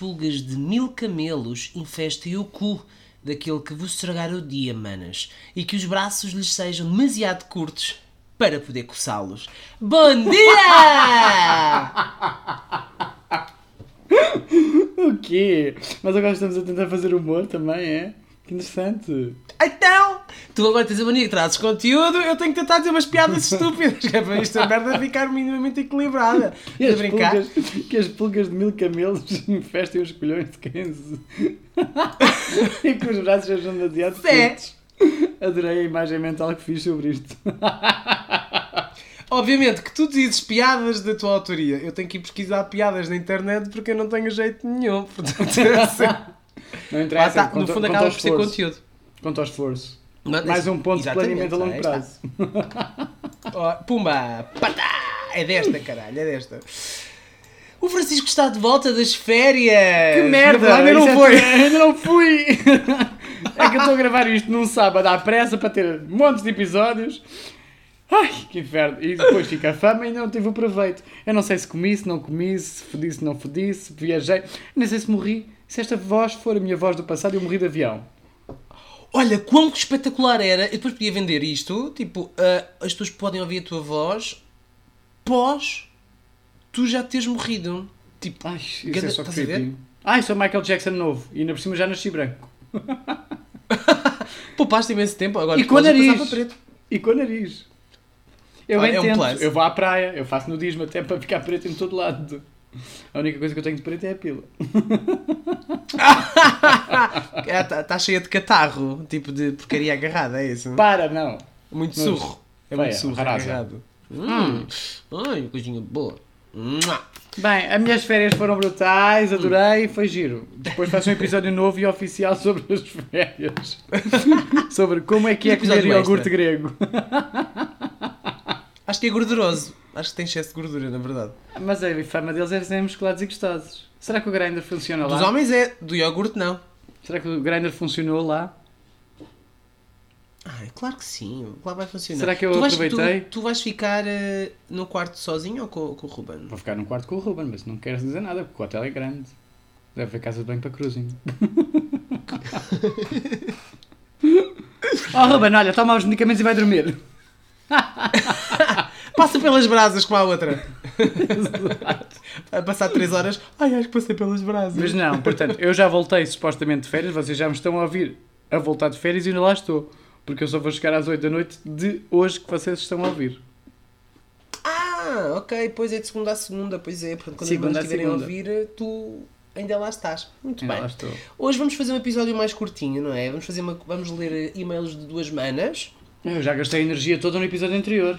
pulgas de mil camelos infestem o cu daquele que vos estragar o dia, manas, e que os braços lhes sejam demasiado curtos para poder coçá-los. Bom dia! O quê? Mas agora estamos a tentar fazer humor também, é? Que interessante. Então, tu agora tens a mania que trazes conteúdo, eu tenho que tentar dizer umas piadas estúpidas, que é para esta merda ficar minimamente equilibrada. E as, brincar? pulgas, que as pulgas de mil camelos infestem os colhões de quem se... e que os braços sejam demasiado É. curtos. Adorei a imagem mental que fiz sobre isto. Obviamente que tu dizes piadas da tua autoria. Eu tenho que ir pesquisar piadas na internet porque eu não tenho jeito nenhum. Portanto, Não lá interessa. está, no conta- fundo acaba por ser conteúdo. Quanto ao esforço. Mas- Mais um ponto de planeamento a longo está. prazo. Ó, pumba! Patá! É desta, caralho, é desta. O Francisco está de volta das férias! Que merda! Ainda não é foi! Ainda não fui! é que eu estou a gravar isto num sábado à pressa para ter montes de episódios. Ai, que inferno! E depois fica a fama e ainda não tive o proveito. Eu não sei se comi, se não comi, se fodi, se não fodi, se viajei. Nem sei se morri. Se esta voz for a minha voz do passado, eu morri de avião. Olha, quão espetacular era! Eu depois podia vender isto, tipo, ah, as pessoas podem ouvir a tua voz pós tu já teres morrido. Tipo, Ai, isso Ganda- é só estás a ver? Ai, sou Michael Jackson novo. E ainda por cima já nasci branco. poupaste imenso tempo, agora E com nariz. preto. E com o nariz. Eu Ah, é um eu vou à praia, eu faço nudismo até para ficar preto em todo lado. A única coisa que eu tenho de preto é a pila. Está tá cheia de catarro, tipo de porcaria agarrada, é isso? Para, não. Muito Mas- surro. É muito surro agarrado. Hum. Ai, coisinha boa. Bem, as minhas férias foram brutais, adorei, foi giro. Depois faço um episódio novo e oficial sobre as férias. sobre como é que é comer iogurte grego. Acho que é gorduroso. Acho que tem excesso de gordura, na verdade. Mas a fama deles é serem musculados e gostosos. Será que o grinder funciona Dos lá? homens é, do iogurte não. Será que o grinder funcionou lá? Ah, claro que sim, claro vai funcionar. Será que eu tu vais, aproveitei? Tu, tu vais ficar eh, no quarto sozinho ou com, com o Ruben? Vou ficar num quarto com o Ruben, mas não quero dizer nada, porque o hotel é grande. Deve haver casa de banho para cruising. oh Ruben, olha, toma os medicamentos e vai dormir. Passa pelas brasas como a outra. a passar 3 horas. Ai, acho que passei pelas brasas. Mas não, portanto, eu já voltei supostamente de férias, vocês já me estão a ouvir a voltar de férias e ainda lá estou. Porque eu só vou chegar às 8 da noite de hoje que vocês estão a ouvir. Ah, ok, pois é de segunda a segunda, pois é. Portanto, quando Segunda a estiverem a ouvir, tu ainda lá estás. Muito Ainda bem. lá estou. Hoje vamos fazer um episódio mais curtinho, não é? Vamos, fazer uma, vamos ler e-mails de duas manas. Eu já gastei a energia toda no episódio anterior.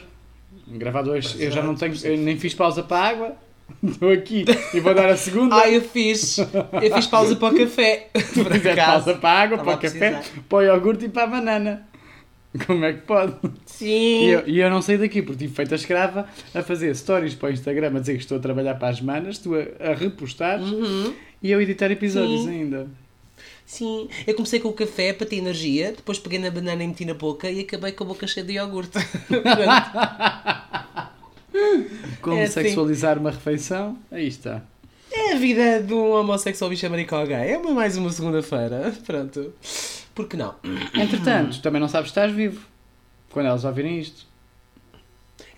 Gravar dois, eu já não tenho, eu nem fiz pausa para a água. Estou aqui e vou dar a segunda. Ah, eu fiz. Eu fiz pausa para o café. Acaso. pausa para a água, Estava para o café, precisar. para o iogurte e para a banana. Como é que pode? Sim. E eu, e eu não saí daqui porque tive feita escrava a fazer stories para o Instagram a dizer que estou a trabalhar para as manas, tu a, a repostar Uhum. e eu editar episódios Sim. ainda. Sim. Eu comecei com o café para ter energia, depois peguei na banana e meti na boca e acabei com a boca cheia de iogurte. Como É assim. sexualizar uma refeição? Aí está. É a vida de um homossexual bicha maricó gay. É uma, mais uma segunda-feira. Pronto. Por que não? Entretanto, também não sabes se estás vivo. Quando elas ouvirem isto.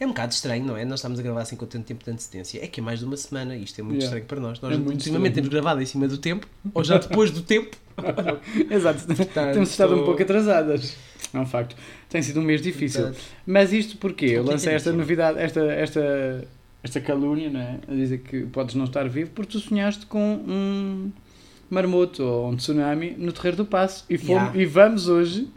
É um bocado estranho, não é? Nós estamos a gravar assim com tanto tempo de antecedência. É que é mais de uma semana e isto é muito Yeah. estranho para nós. Nós É ultimamente temos gravado em cima do tempo, ou já depois do tempo. Exato. Temos estado um pouco atrasadas. É um facto. Tem sido um mês difícil. Exato. Mas isto porque eu lancei esta novidade, esta, esta, esta calúnia, não é? A dizer que podes não estar vivo porque tu sonhaste com um marmoto ou um tsunami no Terreiro do Passo. E, fomos, Yeah. e vamos hoje,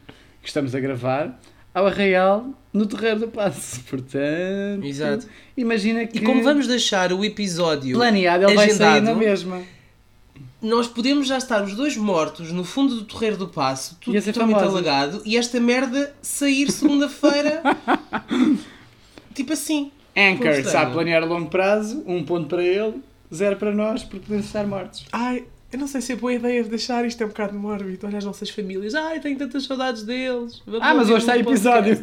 que estamos a gravar, ao Arraial no Terreiro do Passo. Portanto, Exato. imagina que E como vamos deixar o episódio planeado, ele vai sair agendado, na mesma. nós podemos já estar os dois mortos no fundo do Torreiro do Passo, tudo totalmente famosa. alagado, e esta merda sair segunda-feira. tipo assim. Anchor Como está a estranho. planear a longo prazo, um ponto para ele, zero para nós, porque podemos estar mortos. Ai, eu não sei se é boa ideia de deixar isto é um bocado mórbido. Olha as nossas famílias. Ai, tenho tantas saudades deles. Vamos Ah, mas hoje está episódio.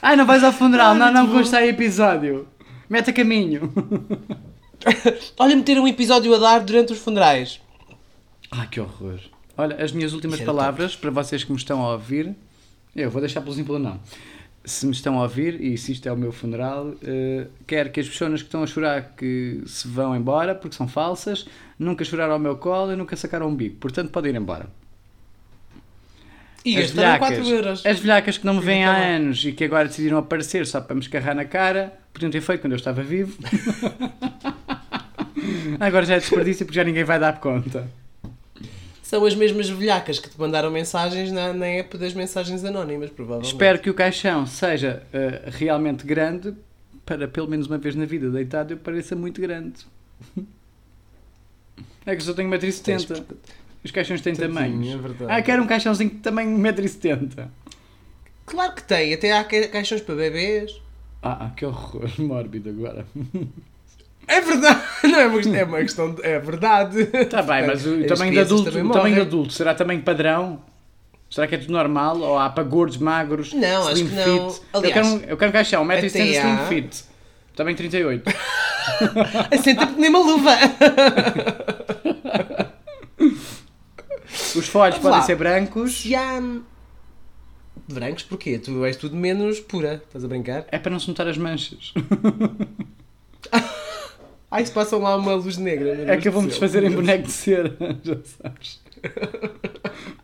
Ai, não vais ao funeral. Ai, não, não, hoje está episódio. Mete a caminho. Olha, meter um episódio a dar durante os funerais. Ai, que horror. Olha, as minhas últimas palavras para vocês que me estão a ouvir. Eu vou deixar pelo simples não. Se me estão a ouvir e se isto é o meu funeral, eh, quero que as pessoas que estão a chorar que se vão embora porque são falsas, nunca choraram ao meu colo e nunca sacaram um bico. Portanto, podem ir embora. E as gastaram velhacas, 4 euros. as velhacas que não me veem há lá. anos e que agora decidiram aparecer só para me escarrar na cara, podiam ter feito quando eu estava vivo. agora já é desperdício porque já ninguém vai dar conta. São as mesmas velhacas que te mandaram mensagens na, na app das mensagens anónimas, provavelmente. Espero que o caixão seja eh, realmente grande para pelo menos uma vez na vida deitado eu pareça muito grande. É que eu só tenho 1,70m. Os caixões têm Tadinho, tamanhos. é verdade. ah, quero um caixãozinho de tamanho 1,70m. Claro que tem, até há ca- caixões para bebês. Ah, que horror mórbido agora. É verdade, não é uma, questão- é uma questão de, é verdade. Está bem, mas o tamanho de adulto, também o tamanho de adulto será tamanho padrão? Será que é tudo normal? Ou há para gordos, magros, Não, acho slim que não. fit? Aliás, eu, quero eu quero um caixão, 1,70m até há- slim fit. Tamanho 38. Senta-te nem uma luva. Os folhos podem ser brancos. Se há. Brancos, porquê? Tu és tudo menos pura. Estás a brincar? É para não se notar as manchas. Ai, se passam lá uma luz negra. É que do vamos céu. fazer em boneco de cera, já sabes.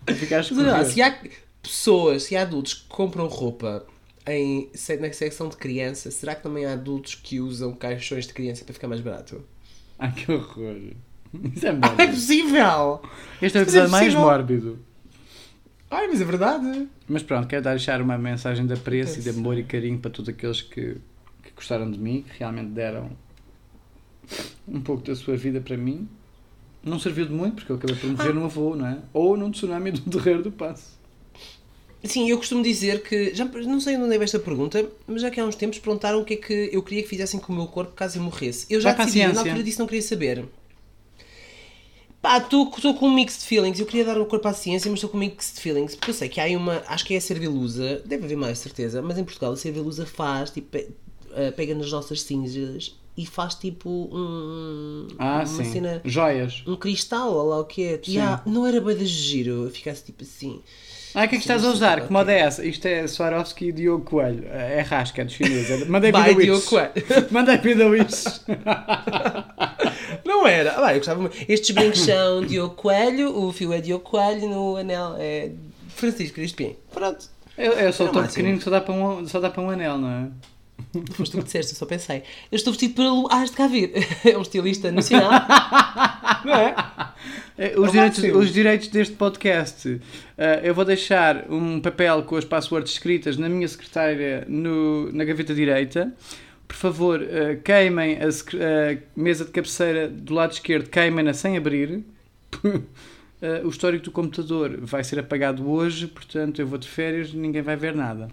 Mas olha lá, escorrer. se há pessoas, se há adultos que compram roupa em, na secção de criança, será que também há adultos que usam caixões de criança para ficar mais barato? Ai, que horror. Isso é Ah, é mórbido. possível! Este é o é episódio mais possível. mórbido. Ai, mas é verdade! Mas pronto, quero deixar uma mensagem de apreço e de amor e carinho para todos aqueles que, que gostaram de mim, que realmente deram um pouco da sua vida para mim. Não serviu de muito, porque eu acabei por morrer num voo, não é? Ou num tsunami do terreiro do passo. Sim, eu costumo dizer que, já não sei onde é esta pergunta, mas já que há uns tempos perguntaram o que é que eu queria que fizessem com o meu corpo caso eu morresse. Eu já Vai decidi, na altura disso não queria saber. Pá, estou com um mixed feelings. Eu queria dar o corpo à ciência, mas estou com mixed feelings. Porque eu sei que há uma. Acho que é a Servilusa. Deve haver mais, certeza. Mas em Portugal a Servilusa faz, tipo, eh, pega nas nossas cinzas e faz tipo um. Ah, uma sim. cena. Joias. Um cristal, ou lá o que é. Há- não era bem de giro. Eu ficasse tipo assim. Ah, o que é que estás a usar? Que moda é essa? Isto é Swarovski e Diogo Coelho. É rasca, é dos chineses. Mandei Vai, Diogo. Coelho. Mandei vida. Não era. Ah, eu gostava muito. Estes brincos são Diogo Coelho, o fio é Diogo Coelho, no anel é Francisco Crispim. Pronto. Eu, eu sou tão o máximo. pequenino que só dá, para um, só dá para um anel, não é? Foste tu que disseste, eu só pensei. Eu estou vestido pelo Ars de cá vir. É um estilista nacional. Não é? Eh, Os, Ao direitos, máximo. os direitos deste podcast, eh, eu vou deixar um papel com as passwords escritas na minha secretária no, na gaveta direita. Por favor, eh, queimem a, secre- a mesa de cabeceira do lado esquerdo, queimem-na sem abrir. O histórico do computador vai ser apagado hoje, portanto eu vou de férias e ninguém vai ver nada.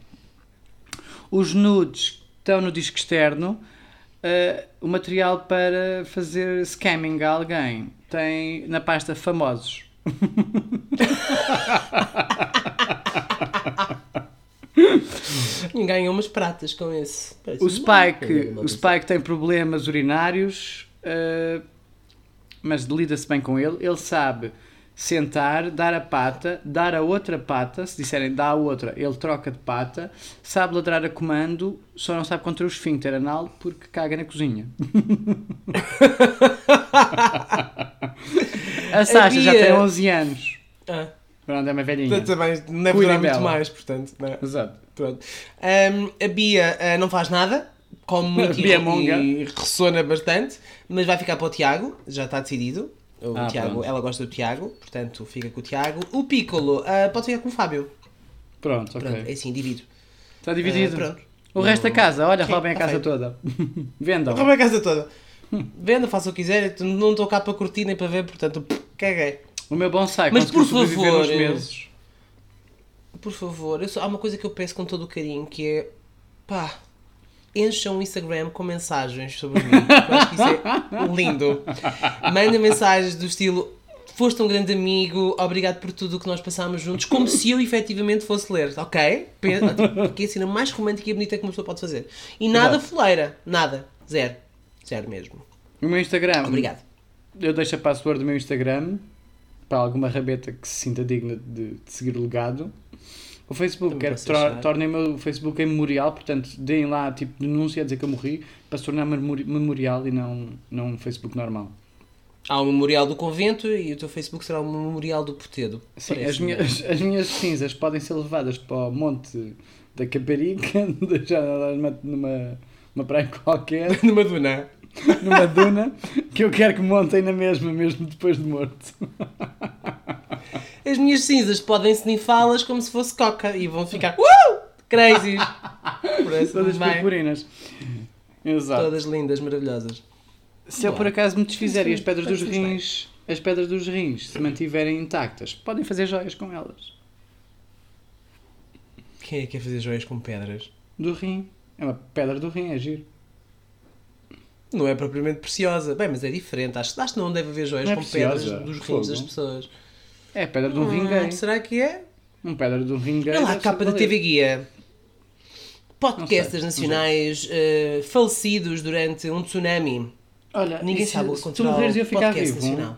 Os nudes estão no disco externo. Uh, o material para fazer scamming a alguém tem na pasta famosos. E ganham umas pratas com esse. Parece O Spike, uma o Spike tem problemas urinários, uh, mas lida-se bem com ele. Ele sabe sentar, dar a pata, dar a outra pata. Se disserem dá a outra, ele troca de pata. Sabe ladrar a comando, só não sabe contra o esfíncter anal porque caga na cozinha. a Sasha já tem 11 anos. Ah, Pronto, é uma velhinha. também não deve Cuidem durar muito dela. mais, portanto. Não é? Exato. Pronto. Ahm, a Bia ah, não faz nada, come muito e- Bia Monga. e ressona bastante, mas vai ficar para o Tiago, já está decidido. O Ah, Tiago, pronto. ela gosta do Tiago, portanto fica com o Tiago. O Piccolo ah, pode ficar com o Fábio. Pronto, ok. Pronto, é assim, divido. Está dividido. Ah, pronto. O resto da casa, olha, Sim, roubem a tá casa toda. Vendam. Rouba a casa toda. Venda, faça o que quiser, eu não estou cá para curtir nem para ver, portanto, caguei. O meu bonsai Mas por favor, meses. Por favor, eu só- há uma coisa que eu peço com todo o carinho que é pá, encham o Instagram com mensagens sobre mim. Eu acho que isso é lindo. Mandem mensagens do estilo foste um grande amigo, obrigado por tudo o que nós passámos juntos, como se eu efetivamente fosse ler, ok? Pensa- Porque é a cena mais romântica e bonita que uma pessoa pode fazer. E nada Exato. foleira, nada, zero, zero mesmo. O meu Instagram. Obrigado. Eu deixo a password do meu Instagram para alguma rabeta que se sinta digna de, de seguir o legado. O Facebook, Também quero posso que tor- deixar. tornem o meu Facebook em memorial, portanto, deem lá tipo denúncia a dizer que eu morri para se tornar memori- memorial e não, não um Facebook normal. Há o memorial do convento e o teu Facebook será o memorial do Potedo. Sim, as minhas, as minhas cinzas podem ser levadas para o monte da Caparica, deixar lá numa, numa uma praia qualquer, Numa duna. numa duna, que eu quero que montem na mesma, mesmo depois de morto. As minhas cinzas podem snifá-las como se fosse coca e vão ficar uh! crazy. Todas purpurinas. Exato. Todas lindas, maravilhosas. Se eu por acaso me desfizer e as pedras dos rins, as pedras dos rins se mantiverem intactas, podem fazer joias com elas. Quem é que quer fazer joias com pedras? Do rim. É uma pedra do rim, é giro. Não é propriamente preciosa. Bem, mas é diferente. Acho, acho que não deve haver joias é com pedras preciosa. dos rins Fogo. das pessoas. É pedra de um rim Ah, gay. será que é? Um pedra rim gay. Olha lá a capa da. TV Guia. Não Podcasters sei, nacionais eh, falecidos durante um tsunami. Olha, Ninguém sabe o que tu morreres eu ficar vivo. nacional.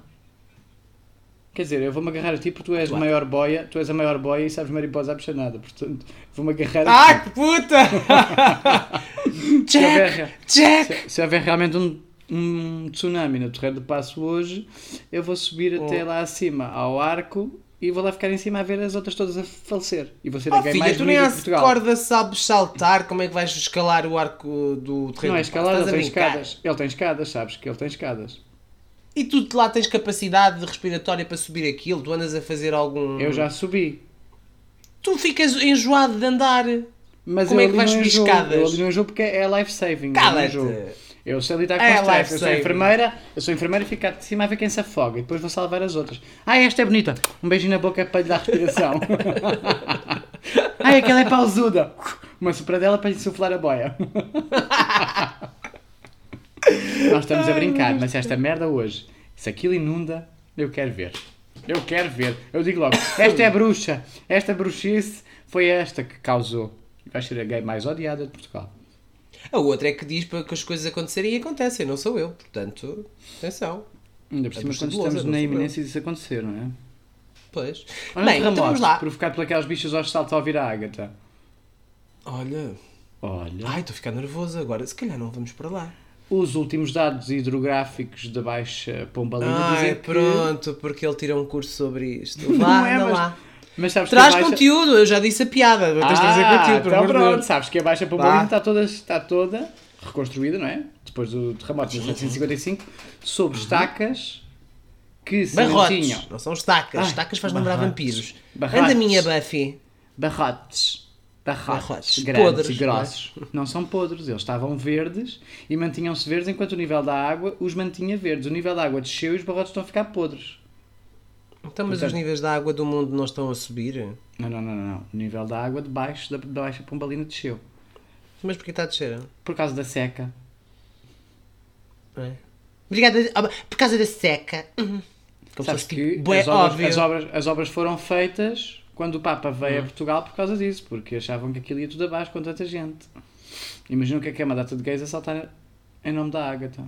Quer dizer, eu vou-me agarrar a ti porque tu és a maior boia, tu és a maior boia e sabes mariposa à puxanada, portanto vou-me agarrar Ah, a ti. que puta! Se houver, Jack! Jack! se, se houver realmente um, um tsunami no Terreiro do Passo hoje, eu vou subir Oh. até lá acima ao arco e vou lá ficar em cima a ver as outras todas a falecer. E vou ser a Oh, filha, mais tu nem de Portugal. corda sabes saltar, como é que vais escalar o arco do terreno? Não é escalada, ele a tem escadas. Ele tem escadas, sabes que ele tem escadas. E tu lá tens capacidade respiratória para subir aquilo? Tu andas a fazer algum... Eu já subi. Tu ficas enjoado de andar. Mas Como é que vais subir enjoo. escadas? Eu não enjoo porque é life saving. Cala-te! Eu sei lidar com É stress. Eu sou enfermeira, eu sou enfermeira e fico de cima a ver quem se afoga e depois vou salvar as outras. Ah, esta é bonita. Um beijinho na boca para lhe dar respiração. Ai, aquela é pausuda. Uma sopradela para lhe insuflar a boia. Nós estamos a brincar, mas esta merda hoje, se aquilo inunda, eu quero ver. Eu quero ver. Eu digo logo, esta é a bruxa. Esta bruxice foi esta que causou. Vai ser a gay mais odiada de Portugal. A outra é que diz para que as coisas acontecerem e acontecem, não sou eu. Portanto, atenção. Ainda por É cima bruxa quando estamos na iminência disso acontecer, não é? Pois. Olha Bem, então vamos lá. provocado por aquelas bichas aos saltos ao ouvir a ágata. Olha. Olha. Ai, estou a ficar nervoso agora. Se calhar não vamos para lá. Os últimos dados hidrográficos da Baixa Pombalina Ai, dizem que... pronto, porque ele tira um curso sobre isto. Vá, Não é, mas- lá. Mas sabes que Traz a Baixa... conteúdo, eu já disse a piada. Tens de trazer Ah, conteúdo, por então pronto. Deus. Sabes que a Baixa Pombalina está toda, está toda reconstruída, não é? Depois do terremoto de 1755, sob estacas que se Barrotes, mantinham... não são estacas. Ai, estacas faz lembrar vampiros. Barrotes. Anda minha Buffy. Barrotes. Barrotes. Barrotes. Grandes Podres, e grossos. Não são podres. Eles estavam verdes e mantinham-se verdes enquanto o nível da água os mantinha verdes. O nível da água desceu e os barrotes estão a ficar podres. Então, mas Portanto- os níveis da água do mundo não estão a subir? Não, não, não, não. O nível da água debaixo da, da Baixa Pombalina desceu. Mas porquê está a descer? Por causa da seca. É. Obrigada. ah, Por causa da seca. Uhum. Como Sabes que tipo, as obras, as, obras, as obras foram feitas quando o Papa veio a Portugal por causa disso, porque achavam que aquilo ia tudo abaixo com tanta gente. Imagina o que é que é uma data de gays a saltar em nome da Ágata.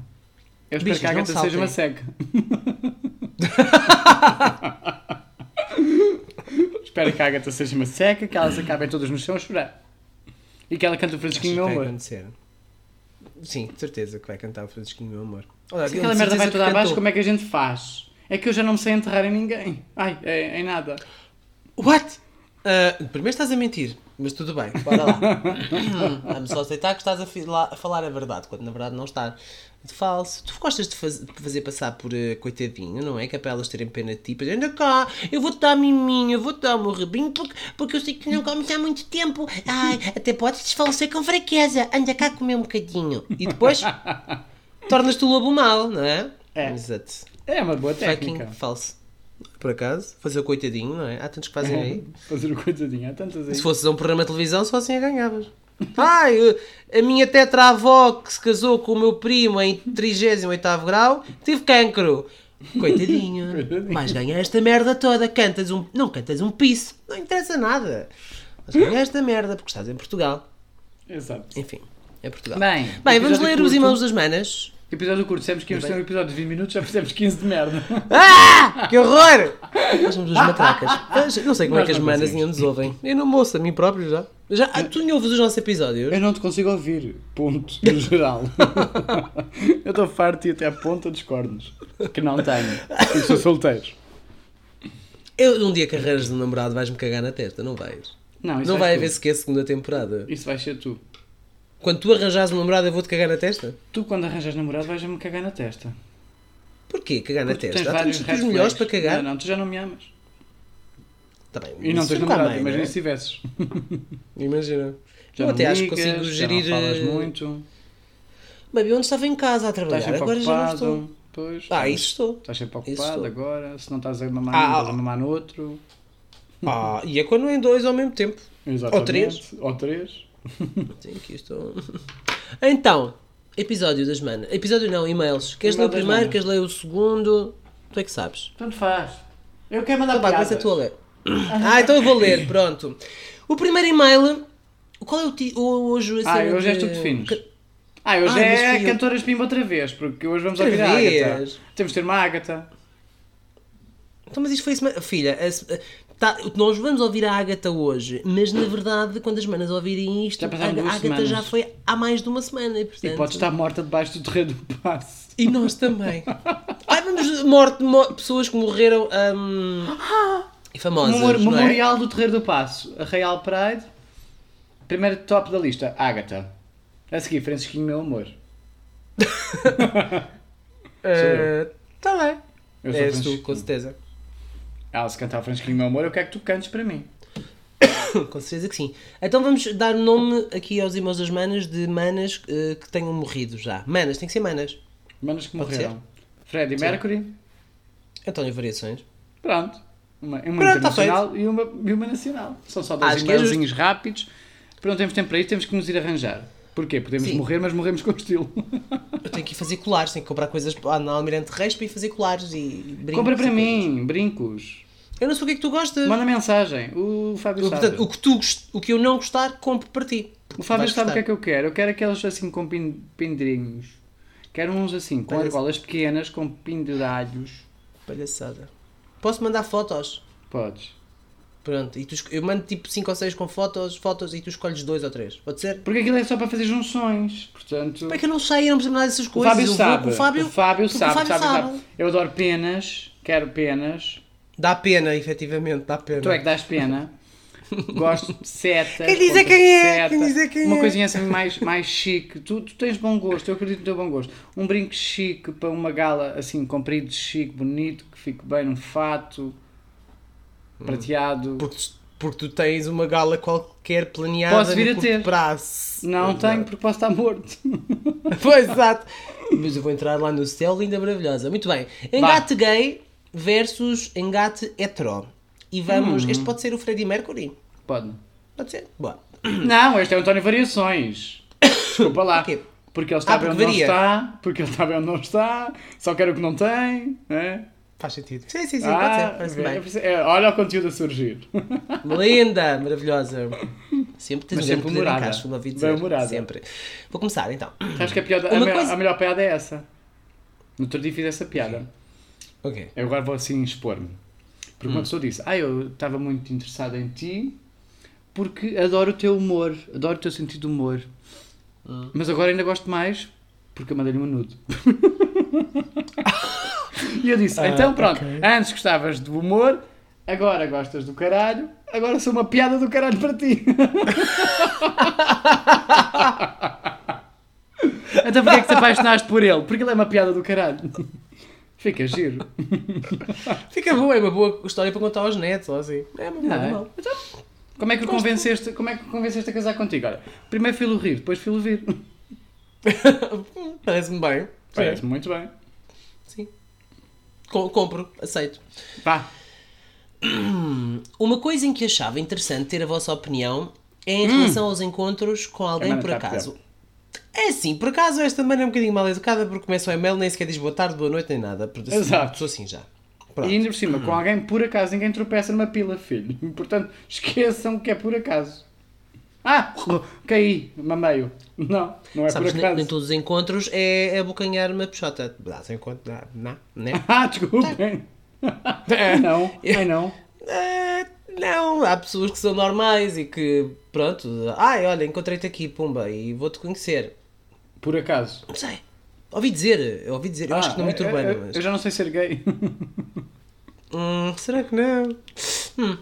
Eu espero Bichos, que a Ágata seja uma seca. espero que a Ágata seja uma seca, que elas acabem todas no chão a chorar. E que ela cante o Francisquinho, meu amor. acontecer. Sim, de certeza que vai cantar o Francisquinho, meu amor. Olha, Se aquela merda vai toda abaixo, como é que a gente faz? É que eu já não me sei enterrar em ninguém. Ai, é, em nada. What? Ah, primeiro estás a mentir, mas tudo bem, bora lá. Vamos só aceitar que estás a, a falar a verdade, quando na verdade não está de falso. Tu gostas de faz- de fazer passar por eh, coitadinho, não é? Que é para elas terem pena de ti, para dizer, anda cá, eu vou-te dar miminho, eu vou-te dar o meu rabinho, porque, porque eu sei que não comes há muito tempo. Ai, até podes desfalecer com fraqueza, anda cá comer um bocadinho. E depois tornas-te o lobo mau, não é? É. Exato. É uma boa Fucking técnica. falso. Por acaso, fazer o coitadinho, não é? Há tantos que fazem aí. Fazer o coitadinho, há tantas aí. Se fosses a um programa de televisão, só assim a ganhavas. Ai, a minha tetra-avó que se casou com o meu primo em 38 grau teve cancro. Coitadinho. Coitadinho. Vais ganhar esta merda toda. Cantas um. Não cantas um piso. Não interessa nada. Vais ganhar esta merda porque estás em Portugal. Exato. Enfim, é Portugal. Bem, Bem, vamos ler os curto. irmãos das manas. Episódio curto, dissemos que íamos ter um episódio de 20 minutos, já fizemos 15 de merda. Ah! Que horror! Nós somos os matracas. Mas Não sei como é Nós que as manas ainda nos ouvem. Eu não moço, a mim próprio já. Já ah, tu não ouves os nossos episódios? Eu não te consigo ouvir, ponto, no geral. Eu estou farto e até a ponta dos cornos. Que não tenho, porque sou solteiro. Eu, um dia que arranjas um namorado, vais-me cagar na testa, não vais? Não, isso Não vai tu. haver sequer segunda temporada. Isso vai ser tu. Quando tu arranjares um namorado, eu vou-te cagar na testa? Tu, quando arranjas namorado, vais-me cagar na testa. Porquê? Cagar na Porque tu testa? tens Há vários tantos red sítios melhores para cagar. Não, não, tu já não me amas. Tá bem, E não tens namorado, imagina né? se tivesses. Imagina. Já eu até acho que consigo já gerir. não falas eh, muito. Baby, onde estava em casa a trabalhar, agora já não ocupado. estou. Pois, Ah, isso estou. Estás sempre ocupado agora. Se não estás a mamar Ah, num, estás ah. a mamar no outro. Ah, e é quando é em dois ao mesmo tempo. Exatamente. três. Ou três. Sim, aqui estou. Então, episódio das manas. Episódio não, e-mails. Queres ler o primeiro, queres ler o segundo? Tu é que sabes. Tanto faz. Eu quero mandar Então vá, piadas. começa tu a ler. Ah, então eu vou ler, pronto. O primeiro e-mail. Qual é o ti... o- hoje? a Ah, cena hoje és de- tu que defines. Que- Ah, hoje Ah, é fui eu. cantora Espimba outra vez, porque hoje vamos Outra ouvir a? Ágata. Temos de ter uma Ágata. Então, mas isto foi semana. Filha, a- tá, nós vamos ouvir a Ágata hoje, mas na verdade, quando as manas ouvirem isto, Já a Ágata semanas. já foi há mais de uma semana. E, portanto, E pode estar morta debaixo do terreno do passo. E nós também. Ai, vamos morte, mo- pessoas que morreram hum, e famosas. Memor- não é? Memorial do Terreiro do Passo. A Real Pride. Primeiro top da lista, Ágata. A seguir, Francisquinho Meu Amor. Tá bem. Eu sou És tu, com certeza. Ela se cantar Francisquinho Meu Amor, eu quero que tu cantes para mim. com certeza que sim. Então vamos dar nome aqui aos irmãos das manas de manas eh, que tenham morrido já. Manas, tem que ser manas. Manos que Pode morreram. Freddie Mercury. António Variações. Pronto. Uma, uma Pronto, tá internacional e uma, e uma nacional. São só dois é e-mailzinhos rápidos. Porque não temos tempo para isso, temos que nos ir arranjar. Porquê? Podemos Sim. morrer, mas morremos com estilo. Eu tenho que ir fazer colares, tenho que comprar coisas na Almirante Reis para ir fazer colares e brincos. Compra para e coisas. mim, brincos. Eu não sei o que é que tu gostas. Manda mensagem. O Fábio Eu, sabe. portanto, o que, tu, o que eu não gostar, compro para ti. O Fábio sabe o que é que eu quero. Eu quero aqueles assim com pin- pendrinhos. Quero uns assim, com Parece- argolas pequenas, com penduralhos. Palhaçada. Posso mandar fotos? Podes. Pronto, e tu, eu mando tipo 5 ou 6 com fotos, fotos e tu escolhes 2 ou 3. Pode ser? Porque aquilo é só para fazer junções. Portanto. Como é que eu não sei? Eu não percebo nada dessas O coisas. Fábio Eu vou sabe. O Fábio, o Fábio sabe, o Fábio sabe, sabe. sabe. Eu adoro penas. Quero penas. Dá pena, efetivamente, dá pena. Tu é que dás pena. Gosto de setas. Quem diz é quem é, seta, quem diz é quem Uma é. coisinha assim mais, mais chique. Tu, tu tens bom gosto, eu acredito no teu bom gosto. Um brinco chique para uma gala assim, comprido, chique, bonito, que fique bem num fato, prateado. Porque, porque tu tens uma gala qualquer planeada Posso vir no a ter. prazo. Não Exato. tenho porque posso estar morto. Pois, exato. Mas eu vou entrar lá no céu, linda, maravilhosa. Muito bem. Engate gay versus engate hetero. E vamos... Hum. Este pode ser o Freddie Mercury. Pode. Pode ser? Boa. Não, este é o António Variações. Desculpa lá. Porquê? Porque ele está Ah, bem onde não está, porque ele está bem onde não está, só quer o que não tem. É? Faz sentido. Sim, sim, sim. Ah, pode ser. Parece bem. é, olha o conteúdo a surgir. Linda, maravilhosa. Sempre tens Mas um grande sempre poder em humorada. Bem. Sempre. Vou começar então. Acho que a, piada, a, Uma melhor, coisa- a melhor piada é essa. No outro dia fiz essa piada. Ok. Eu agora vou assim expor-me. Porque Hum. uma pessoa disse: Ah, eu estava muito interessada em ti porque adoro o teu humor, adoro o teu sentido de humor. Hum. Mas agora ainda gosto mais porque eu mandei-lhe um nude. e eu disse: Ah, Então pronto, ok. antes gostavas do humor, agora gostas do caralho, agora sou uma piada do caralho para ti. então porquê é que te apaixonaste por ele? Porque ele é uma piada do caralho. Fica giro. Fica boa, é uma boa história para contar aos netos, ou assim. É uma boa, Não é? não. Como é que o convenceste, como é que convenceste a casar contigo? Olha, primeiro filo rir, depois filo vir. Parece-me bem. Parece muito bem. Sim. Com- compro, aceito. Pá, Uma coisa em que achava interessante ter a vossa opinião é em relação aos encontros com alguém Hum. Por acaso. É assim, por acaso esta semana é um bocadinho mal educada porque começa o e-mail, nem sequer diz boa tarde, boa noite, nem nada. Assim, Exato. Sou assim já. Pronto. e ainda por cima, com alguém por acaso, ninguém tropeça numa pila, filho. Portanto, esqueçam que é por acaso. Ah, caí, mameio. Não, não é Sabes, por nem, acaso. nem todos os encontros é abocanhar uma peixota. Dá-se encontro, dá- não, né? Ah, desculpem. Ai não, ai não. Ah, não, há pessoas que são normais e que, pronto, ai, olha, encontrei-te aqui, pumba, e vou-te conhecer. Por acaso. Não sei. Ouvi dizer, ouvi dizer, eu acho que no mito eu, urbano, eu- mas... eu já não sei ser gay. Hum, será que não? Hum,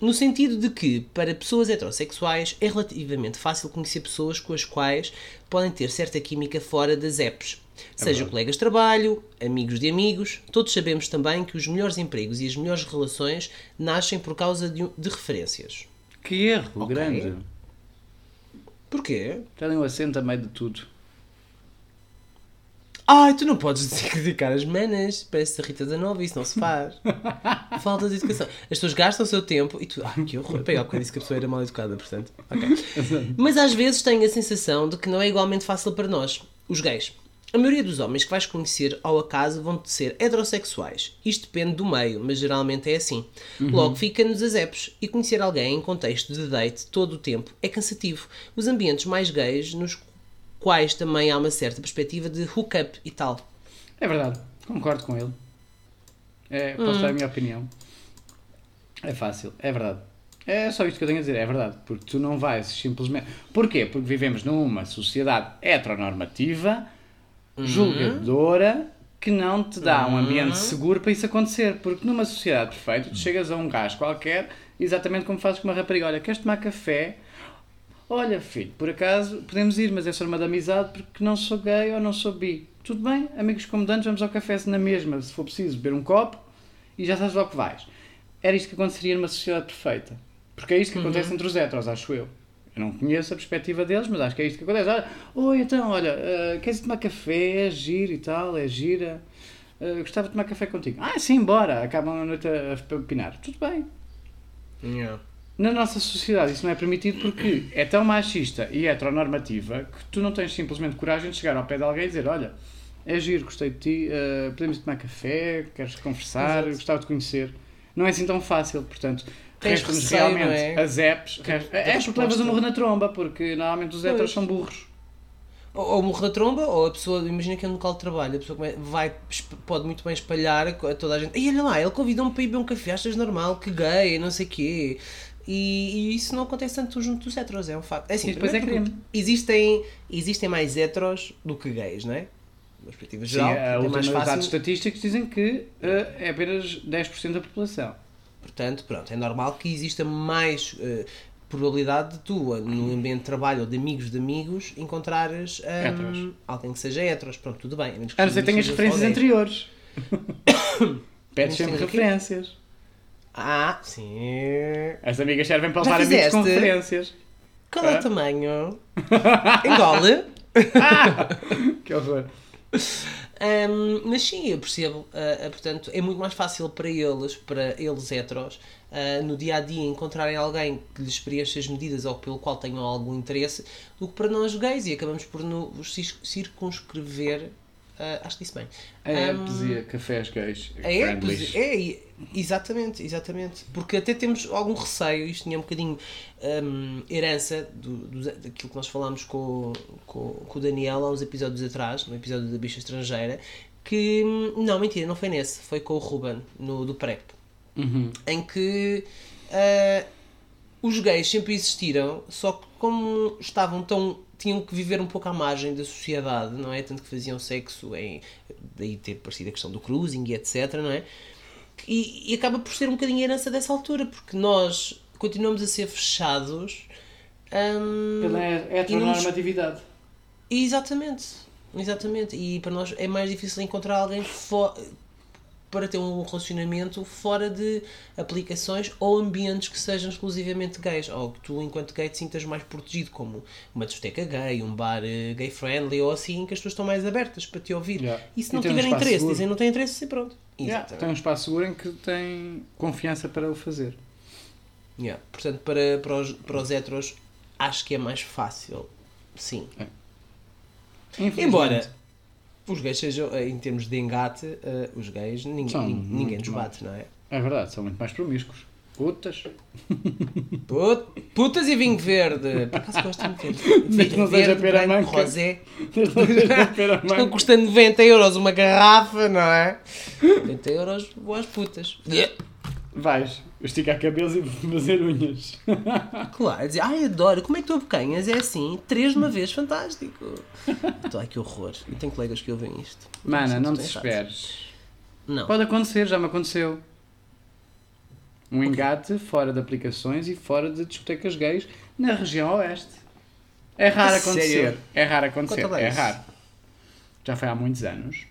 No sentido de que, para pessoas heterossexuais, é relativamente fácil conhecer pessoas com as quais podem ter certa química fora das apps. Seja verdade. colegas de trabalho, amigos de amigos, todos sabemos também que os melhores empregos e as melhores relações nascem por causa de, de referências. Que erro Ok. grande. Porquê? Já dei um acento a meio de tudo. Ai, tu não podes criticar as manas, parece a Rita da Nova, isso não se faz. Falta de educação. As pessoas gastam o seu tempo e tu. Ai, que horror. Bem, há bocado disse que a pessoa era mal educada, portanto. Ok. Mas às vezes tenho a sensação de que não é igualmente fácil para nós, os gays. A maioria dos homens que vais conhecer ao acaso vão ser heterossexuais. Isto depende do meio, mas geralmente é assim. Logo fica-nos as apps e conhecer alguém em contexto de date todo o tempo é cansativo. Os ambientes mais gays, nos quais também há uma certa perspectiva de hookup e tal. É verdade, concordo com ele. É, posso dar a minha opinião. É fácil, é verdade. É só isto que eu tenho a dizer, é verdade. Porque tu não vais simplesmente. Porquê? Porque vivemos numa sociedade heteronormativa, julgadora, que não te dá um ambiente seguro para isso acontecer. Porque numa sociedade perfeita, tu chegas a um gajo qualquer, exatamente como fazes com uma rapariga: olha, queres tomar café? Olha, filho, por acaso podemos ir, mas é só uma de amizade porque não sou gay ou não sou bi. Tudo bem, amigos comandantes, vamos ao café na mesma, se for preciso, beber um copo e já sabes logo que vais. Era isto que aconteceria numa sociedade perfeita. Porque é isto que acontece entre os heteros, acho eu. Eu não conheço a perspectiva deles, mas acho que é isto que acontece. Olha, oi, então, olha, eh, queres tomar café? É giro e tal, é gira. Eh, gostava de tomar café contigo. Ah, sim, bora. Acabam a noite a, a opinar. Tudo bem. Na nossa sociedade isso não é permitido porque é tão machista e heteronormativa que tu não tens simplesmente coragem de chegar ao pé de alguém e dizer olha, é giro, gostei de ti, eh, podemos tomar café, queres conversar, Exato. gostava de conhecer. Não é assim tão fácil, portanto, resta-nos realmente é? as apps. resta- é porque levas um morro na tromba, porque normalmente os heteros Pois. são burros. Ou, ou morre da tromba, ou a pessoa, imagina que é um local de trabalho, a pessoa vai, pode muito bem espalhar a toda a gente. E olha lá, ele convidou-me para ir beber um café, achas normal, que gay, não sei o quê. E, e isso não acontece tanto junto dos heteros, é um facto. É assim, E depois é porque Existem, existem mais heteros do que gays, não é? Na perspectiva Sim, geral, a é mais última dados fácil. estatísticos dizem que eh, é apenas 10% da população. Portanto, pronto, é normal que exista mais eh, probabilidade de tu, eh, no ambiente de trabalho ou de amigos de amigos, encontrares Héteros. alguém que seja heteros. Pronto, tudo bem. A não ser que tenhas referências anteriores. Pedes sempre referências. Ah, sim. As amigas servem para levar amigos referências. Qual é Ah. o tamanho? Engole? Que horror. Hum, mas sim, eu percebo. ah, ah, portanto, é muito mais fácil para eles, para eles heteros, ah, no dia a dia encontrarem alguém que lhes preencha as medidas ou pelo qual tenham algum interesse, do que para nós gays. E acabamos por nos circunscrever. Ah, acho que disse bem. A Hum, app dizia cafés gays. É, friendlies. pois é, exatamente, exatamente. Porque até temos algum receio, isto tinha um bocadinho hum, herança do, do- daquilo que nós falámos com, com, com o Daniel há uns episódios atrás, no episódio da bicha estrangeira, que não, mentira, não foi nesse, foi com o Ruben, no, do PrEP, Uhum. em que ah, os gays sempre existiram, só que como estavam tão. tinham que viver um pouco à margem da sociedade, não é? Tanto que faziam sexo em. daí ter aparecido a questão do cruising e etc, não é? E, e acaba por ser um bocadinho a herança dessa altura, porque nós continuamos a ser fechados. hum, Pela e não nos- heteronormatividade. Exatamente, exatamente. E para nós é mais difícil encontrar alguém para ter um relacionamento fora de aplicações ou ambientes que sejam exclusivamente gays, ou que tu, enquanto gay, te sintas mais protegido, como uma discoteca gay, um bar eh, gay friendly ou assim, que as pessoas estão mais abertas para te ouvir. Yeah. E se E não um tiverem espaço interesse, seguro. dizem não tem interesse, e pronto. Yeah, tem um espaço seguro em que tem confiança para o fazer. Yeah. Portanto, para, para, os, para os heteros, acho que é mais fácil. Sim. Infelizmente. Embora os gays sejam, eh, em termos de engate, eh, os gays, ninguém, São nin- ninguém nos bate, não é? É verdade, são muito mais promíscuos. Putas. Put- Putas e vinho verde. Por acaso gosto muito de Desde verde. não seja Verde, pera branco, manca. rosé. Espera, Estão custando 90 euros uma garrafa, não é? 90 euros, boas putas. Vais esticar cabelos e fazer unhas. Claro, dizer, ai adoro, como é que tu abocanhas? É assim, três de uma vez, fantástico. Então, ai que horror. E tenho colegas que ouvem isto. Mana, não tens desesperes. Não. Pode acontecer, já me aconteceu. Um engate fora de aplicações e fora de discotecas gays na região oeste. É raro A acontecer. sério? É raro acontecer. É raro. Já foi há muitos anos.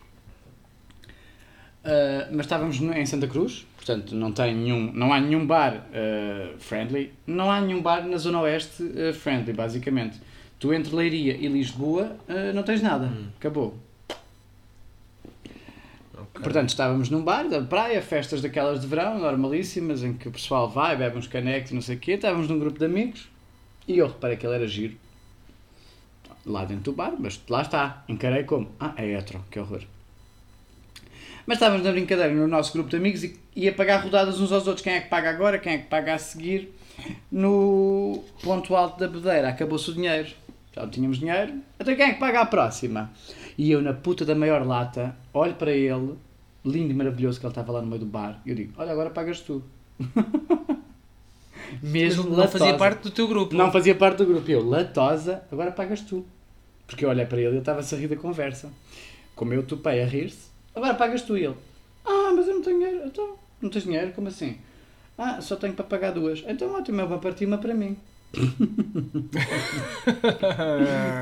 Ah, mas estávamos em Santa Cruz, portanto não, tem nenhum, não há nenhum bar ah, friendly. Não há nenhum bar na zona oeste ah, friendly, basicamente. Tu entre Leiria e Lisboa ah, não tens nada. Hum. Acabou. Ok. Portanto, estávamos num bar da praia, festas daquelas de verão, normalíssimas, em que o pessoal vai, bebe uns canecos e não sei o quê. Estávamos num grupo de amigos e eu reparei que ele era giro. Lá dentro do bar, mas lá está. Encarei como, ah, é hetero, que horror. Mas estávamos na brincadeira no nosso grupo de amigos e ia pagar rodadas uns aos outros. Quem é que paga agora, quem é que paga a seguir. No ponto alto da bedeira, acabou-se o dinheiro. Já não tínhamos dinheiro. Então quem é que paga a próxima? E eu, na puta da maior lata, olho para ele, lindo e maravilhoso, que ele estava lá no meio do bar, e eu digo: Olha, agora pagas tu. Mesmo não fazia latosa. parte do teu grupo. Não fazia parte do grupo. E eu, latosa, agora pagas tu. Porque eu olhei para ele e ele estava-se a rir da conversa. Como eu topei a rir-se, agora pagas tu. E ele, ah, mas eu não tenho dinheiro. Então, não tens dinheiro? Como assim? Ah, só tenho para pagar duas. Então, ótimo, é uma para ti e uma para mim.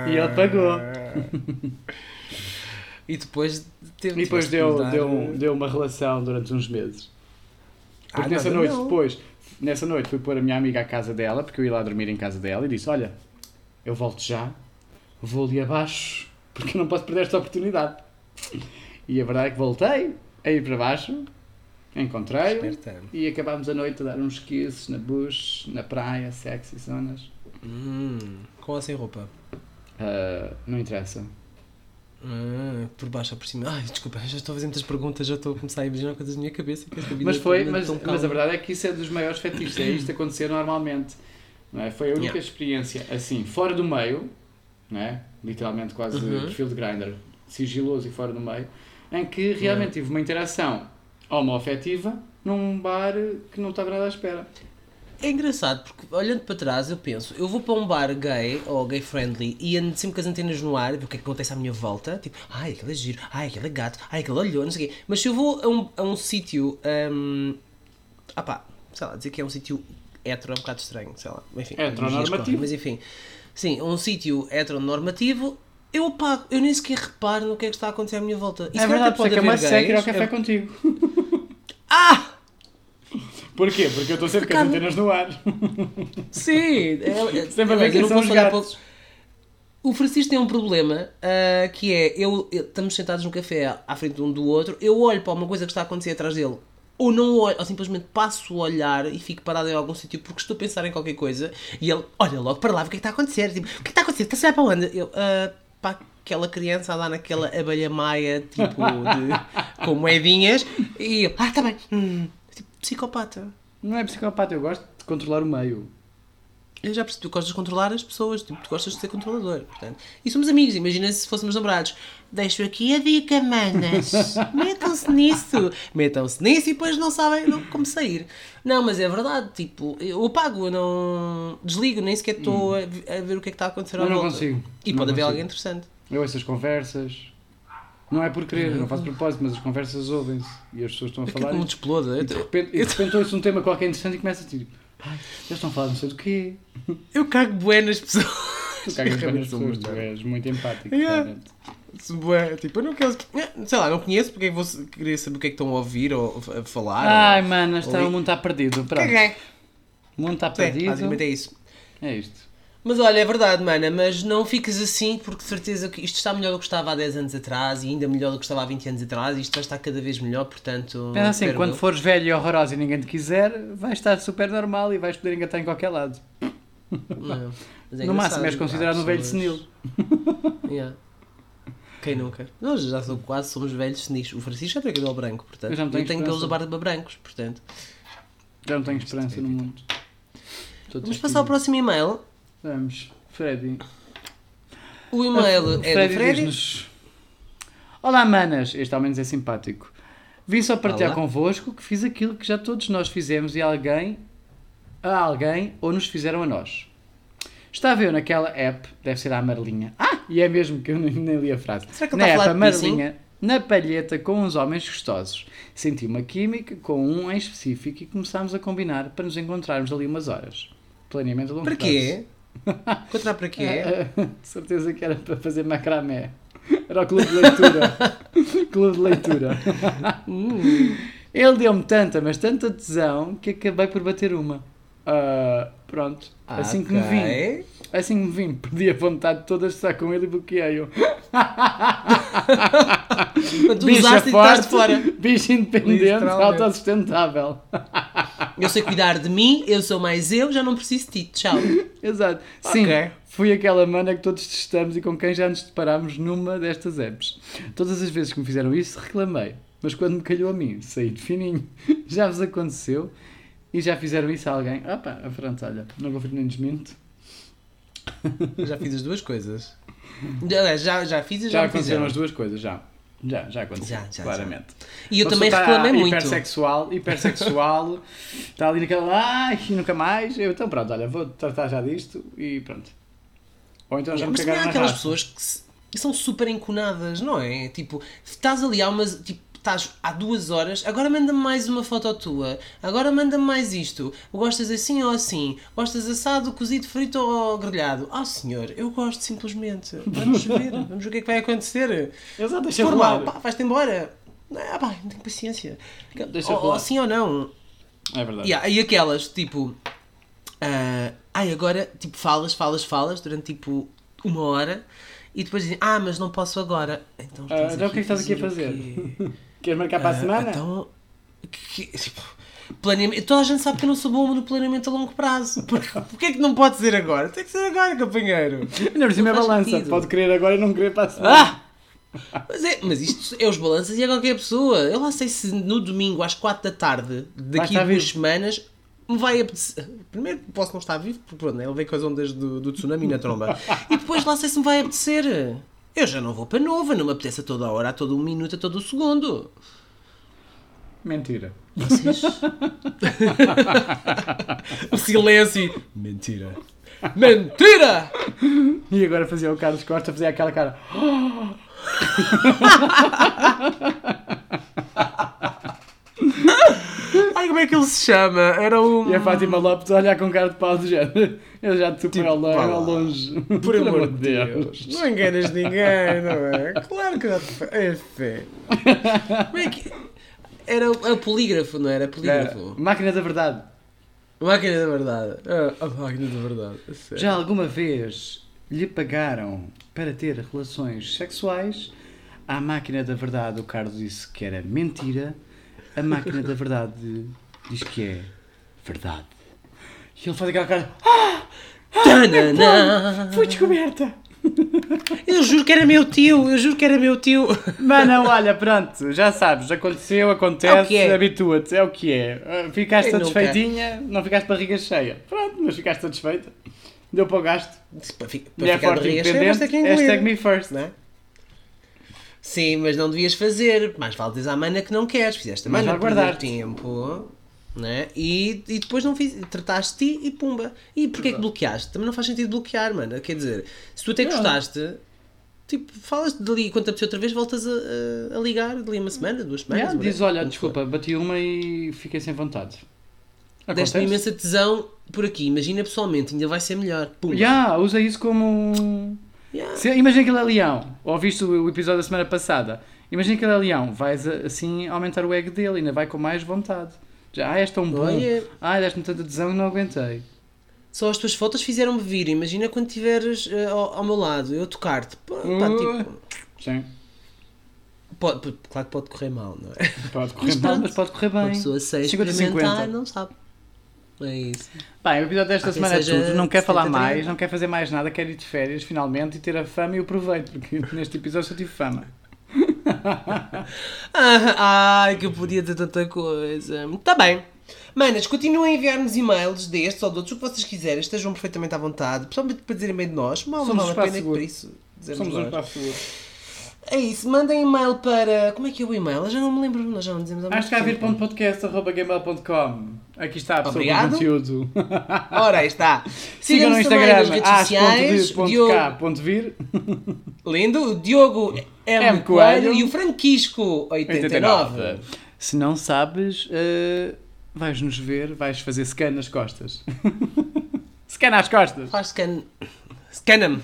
E ele pagou. E depois teve E depois deu, mudar, deu, deu uma relação durante uns meses. Porque Ah, nessa nada, noite, não. depois, nessa noite fui pôr a minha amiga à casa dela, porque eu ia lá dormir em casa dela, e disse, olha, eu volto já, vou ali abaixo, porque eu não posso perder esta oportunidade. E a verdade é que voltei a ir para baixo, encontrei-o, e acabámos a noite a dar uns kisses na bush, na praia, sexy zonas. Hum, com ou sem roupa? Ah, não interessa. Ah, por baixo ou por cima. Ai, desculpa, já estou a fazer muitas perguntas, já estou a começar a imaginar coisas na minha cabeça. Mas foi, é mas, mas a verdade é que isso é dos maiores fetiches, é isto acontecer normalmente. Não é? Foi a única Yeah. experiência assim, fora do meio, não é? literalmente quase Uhum. perfil de grinder, sigiloso e fora do meio, em que realmente tive uma interação homoafetiva num bar que não estava nada à espera. É engraçado porque olhando para trás eu penso, eu vou para um bar gay ou gay friendly e ando sempre com as antenas no ar, ver o que é que acontece à minha volta, tipo, ai aquele é giro, ai aquele é gato, ai aquele olhou, não sei o quê. Mas se eu vou a um, a um sítio, hum, ah pá, sei lá, dizer que é um sítio hetero é um bocado estranho, sei lá, enfim. Heteronormativo. Mas enfim, sim, um sítio heteronormativo, eu apago, eu nem sequer reparo no que é que está a acontecer à minha volta. E é verdade, isso é que é mais haver sério ir ao gays, café é- contigo. Ah! Porquê? Porque eu estou sempre com as antenas no ar. Sim! É, Sempre a ver eu quem não são os gatos. o- O Francisco tem um problema ah, que é, eu, eu- estamos sentados no café à frente um do outro, eu olho para uma coisa que está a acontecer atrás dele, ou não olho, ou simplesmente passo a olhar e fico parado em algum sítio porque estou a pensar em qualquer coisa e ele olha logo para lá, o que é que está a acontecer? Tipo, o que é que está a acontecer? Está a olhar para onde? Eu, ah, para aquela criança dar naquela abelha maia, tipo, de, com moedinhas, e eu, ah, está bem, hum, tipo, psicopata. Não é psicopata, eu gosto de controlar o meio. Eu já percebi, tu gostas de controlar as pessoas, tipo, tu gostas de ser controlador, portanto. E somos amigos, imagina se fôssemos namorados. Deixo aqui a dica, manas. Metam-se nisso. Metam-se nisso e depois não sabem não- como sair. Não, mas é verdade, tipo, eu apago, eu não desligo, nem sequer estou a, vi- a ver o que é que está a acontecer à Eu não volta. consigo. E Não pode haver alguém interessante. Eu ouço as conversas. Não é por querer, não faço propósito, mas as conversas ouvem-se e as pessoas estão a falar. E, te exploda. e de repente, de repente ouço um tema qualquer interessante e começa a tipo, ai, eles estão a falar não sei do quê. Eu cago bué nas pessoas. Tu cagas bem nas pessoas, muito tu és muito empático, Yeah. realmente. bué, Tipo, eu não quero. Sei lá, não conheço porque é vou querer saber o que é que estão a ouvir ou a falar. Ai, ou... mano, está, Ali- o mundo está perdido. Pronto. Caguei. O mundo está perdido. basicamente é isso. É isto. Mas olha, é verdade, mana, mas não fiques assim porque de certeza que isto está melhor do que estava há 10 anos atrás e ainda melhor do que estava há 20 anos atrás e isto vai estar cada vez melhor, portanto. Pensa assim, quando eu. fores velho e horroroso e ninguém te quiser, vais estar super normal e vais poder engatar em qualquer lado. Não, é no máximo és considerado um velho senil. Yeah. Quem nunca? Nós já sou, quase somos velhos senis. O Francisco já tem cabelo branco, portanto. Eu já não tenho tenho pelos da barba brancos, portanto. Já não tenho esperança no mundo. Vamos passar ao próximo e-mail. Vamos, Freddy. O e-mail é do Freddy. diz-nos, Olá, manas. Este ao menos é simpático. Vim só partilhar Olá. convosco que fiz aquilo que já todos nós fizemos e alguém a alguém ou nos fizeram a nós. Estava eu naquela app, deve ser a Amarelinha. Ah, e é mesmo que eu nem, nem li a frase. Será que ele na está a app piercing? Amarelinha, na palheta com uns homens gostosos. Senti uma química com um em específico e começámos a combinar para nos encontrarmos ali umas horas. Planeamento a longo Para prazo. quê? Encontrar para quê? Ah, de certeza que era para fazer macramé. Era o clube de leitura. clube de leitura. Hum. Ele deu-me tanta, mas tanta tesão que acabei por bater uma. Ah, pronto. assim que me vim. Assim que me vim, perdi a vontade toda de estar com ele e bloqueei-o. E estás de fora. bicho independente, autossustentável. Eu sei cuidar de mim, eu sou mais eu, já não preciso de ti. Tchau. Exato. Sim, Ok. fui aquela mana que todos testamos e com quem já nos deparámos numa destas apps. Todas as vezes que me fizeram isso, reclamei. Mas quando me calhou a mim, saí de fininho. Já vos aconteceu? E já fizeram isso a alguém? Opa, pronto, olha, não confio nem desminto. Já fiz as duas coisas. Já, já, já fiz e já, Já me aconteceram as duas coisas, já. Já, já aconteceu, Já, já, claramente. E eu Uma também reclamei muito. Hipersexual, hipersexual, está ali naquela, ai, nunca mais. Eu, então pronto, olha, vou tratar já disto e pronto. Ou então já me Mas também cagaram há aquelas raça. pessoas que, se- que são super enconadas, não é? Tipo, estás ali há umas. Tipo, estás há duas horas, agora manda-me mais uma foto tua, agora manda-me mais isto. Gostas assim ou assim? Gostas assado, cozido, frito ou grelhado? Ah, senhor, eu gosto simplesmente. Vamos ver, vamos ver o que é que vai acontecer. Exato, deixa rolar. mal, pá, vais-te embora. Ah, pá, não tenho paciência. Deixa ou, ou rolar. sim ou não. É verdade. Yeah, e aquelas, tipo. ah, ai, agora, tipo, falas, falas, falas durante tipo uma hora e depois dizem, ah, mas não posso agora. Então, estás então o que é que estás aqui a fazer? Queres marcar para a Ah, semana? Então. que- tipo, planeamento. Toda a gente sabe que eu não sou bom no planeamento a longo prazo. Porquê é que não pode ser agora? Tem que ser agora, companheiro. Ainda por cima é balança. sentido. Pode querer agora e não querer para a semana. Ah! Mas, é, mas isto é os balanças e é qualquer pessoa. Eu lá sei se no domingo às 4 da tarde, daqui a duas semanas, me vai apetecer. Primeiro posso não estar vivo, porque pronto, ele veio com as ondas do, do tsunami na tromba. E depois lá sei se me vai apetecer. Eu já não vou para nova, não me apetece a toda a hora, a todo um minuto, a todo o segundo. Mentira. Vocês. o silêncio. Mentira. Mentira! E agora fazia o Carlos Costa, fazia aquela cara. Ai, como é que ele se chama? Era o. E a Fátima Lopes a olhar com cara de pau do género. Eu já te Tipo, longe. vá lá. ao longe. Por amor de Deus. Não enganas ninguém, não é? Claro que não. É fé. Como é que. Era o polígrafo, não era? É, Polígrafo. máquina da verdade. A máquina da verdade. Ah, A máquina da verdade. a sério. Já alguma vez lhe pagaram para ter relações sexuais? À máquina da verdade, o Carlos disse que era mentira. A máquina da verdade diz que é verdade. E ele faz aquela cara. Tanana. Fui descoberta! Eu juro que era meu tio, eu juro que era meu tio. Mas não, olha, pronto, já sabes, aconteceu, É acontece, é. habitua-te, é o que é. Ah, Ficaste nunca? satisfeitinha, não ficaste barriga cheia. Pronto, mas ficaste satisfeita. Deu para o gasto. Para, fi- para Mulher ficar forte independente, hashtag me first. Não é? Sim, mas não devias fazer. Mais vale dizer à mana que não queres. Fizeste a mana guardar-te. tempo. Né? E, e depois não fiz, trataste ti e pumba. E porquê que bloqueaste? Também não faz sentido bloquear, mano. Quer dizer, se tu até Não. gostaste, tipo, falas dali quando apetece outra vez, voltas a, a, a ligar dali uma semana, duas semanas. Yeah, diz, olha, desculpa, bati uma e fiquei sem vontade. Deste-me Acontece. imensa tesão por aqui. Imagina pessoalmente, ainda vai ser melhor. Pumba. Yeah, usa isso como. Yeah. Se, imagina que ele é leão. Ouviste o, o episódio da semana passada. Imagina que ele é leão. Vais assim aumentar o ego dele, ainda vai com mais vontade. Já, ah, és tão bom. Olha. Ah, deste-me tanta tesão e não aguentei. Só as tuas fotos fizeram-me vir. Imagina quando estiveres eh, ao, ao meu lado, eu tocar-te. Pá, pá, Uh. tipo, Sim. pode, claro que pode correr mal, não é? Pode correr Mas mal, mas pode correr bem. Uma pessoa sem 50, experimentar 50. não sabe. É isso. Bem, o episódio desta quem semana é tudo. Não quer falar 70, mais, 30. não quer fazer mais nada, quer ir de férias finalmente e ter a fama e o proveito, porque neste episódio só tive fama. Ah, ai, que eu podia ter tanta coisa. Tá bem. Manas, continuem a enviar-nos e-mails destes ou de outros, o que vocês quiserem, estejam perfeitamente à vontade, principalmente para dizerem bem de nós. Mal não Somos vale um a pena seguro. por isso Somos um nós. espaço seguro. É isso, mandem e-mail para. Como é que é o e-mail? Eu já não me lembro, nós já não dizemos Acho que há vir.podcast.gmail.com Aqui está a pessoa com conteúdo. Ora, aí está. Sigam no Instagram, nas redes sociais. Diogo, lindo, o Diogo M. M. Coelho e o Franquisco 89. Se não sabes, eh, vais-nos ver, vais fazer scan nas costas. scan às costas. Faz scan. Scanam.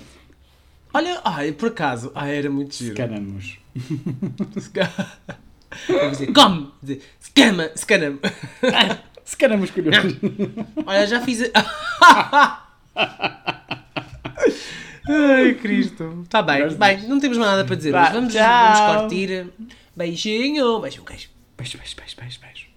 Olha, ai, por acaso. Ai, era muito giro. Scanamos. Dizer, come! Dizer, Scama! Scanam! Scanamos colhões. Olha, já fiz. Ai, Cristo. Está bem. Gosto Bem, não temos mais nada para dizer. Vamos, tchau. vamos curtir. Beijinho. Beijo, um queijo. Beijo, beijo, beijo, beijo, beijo.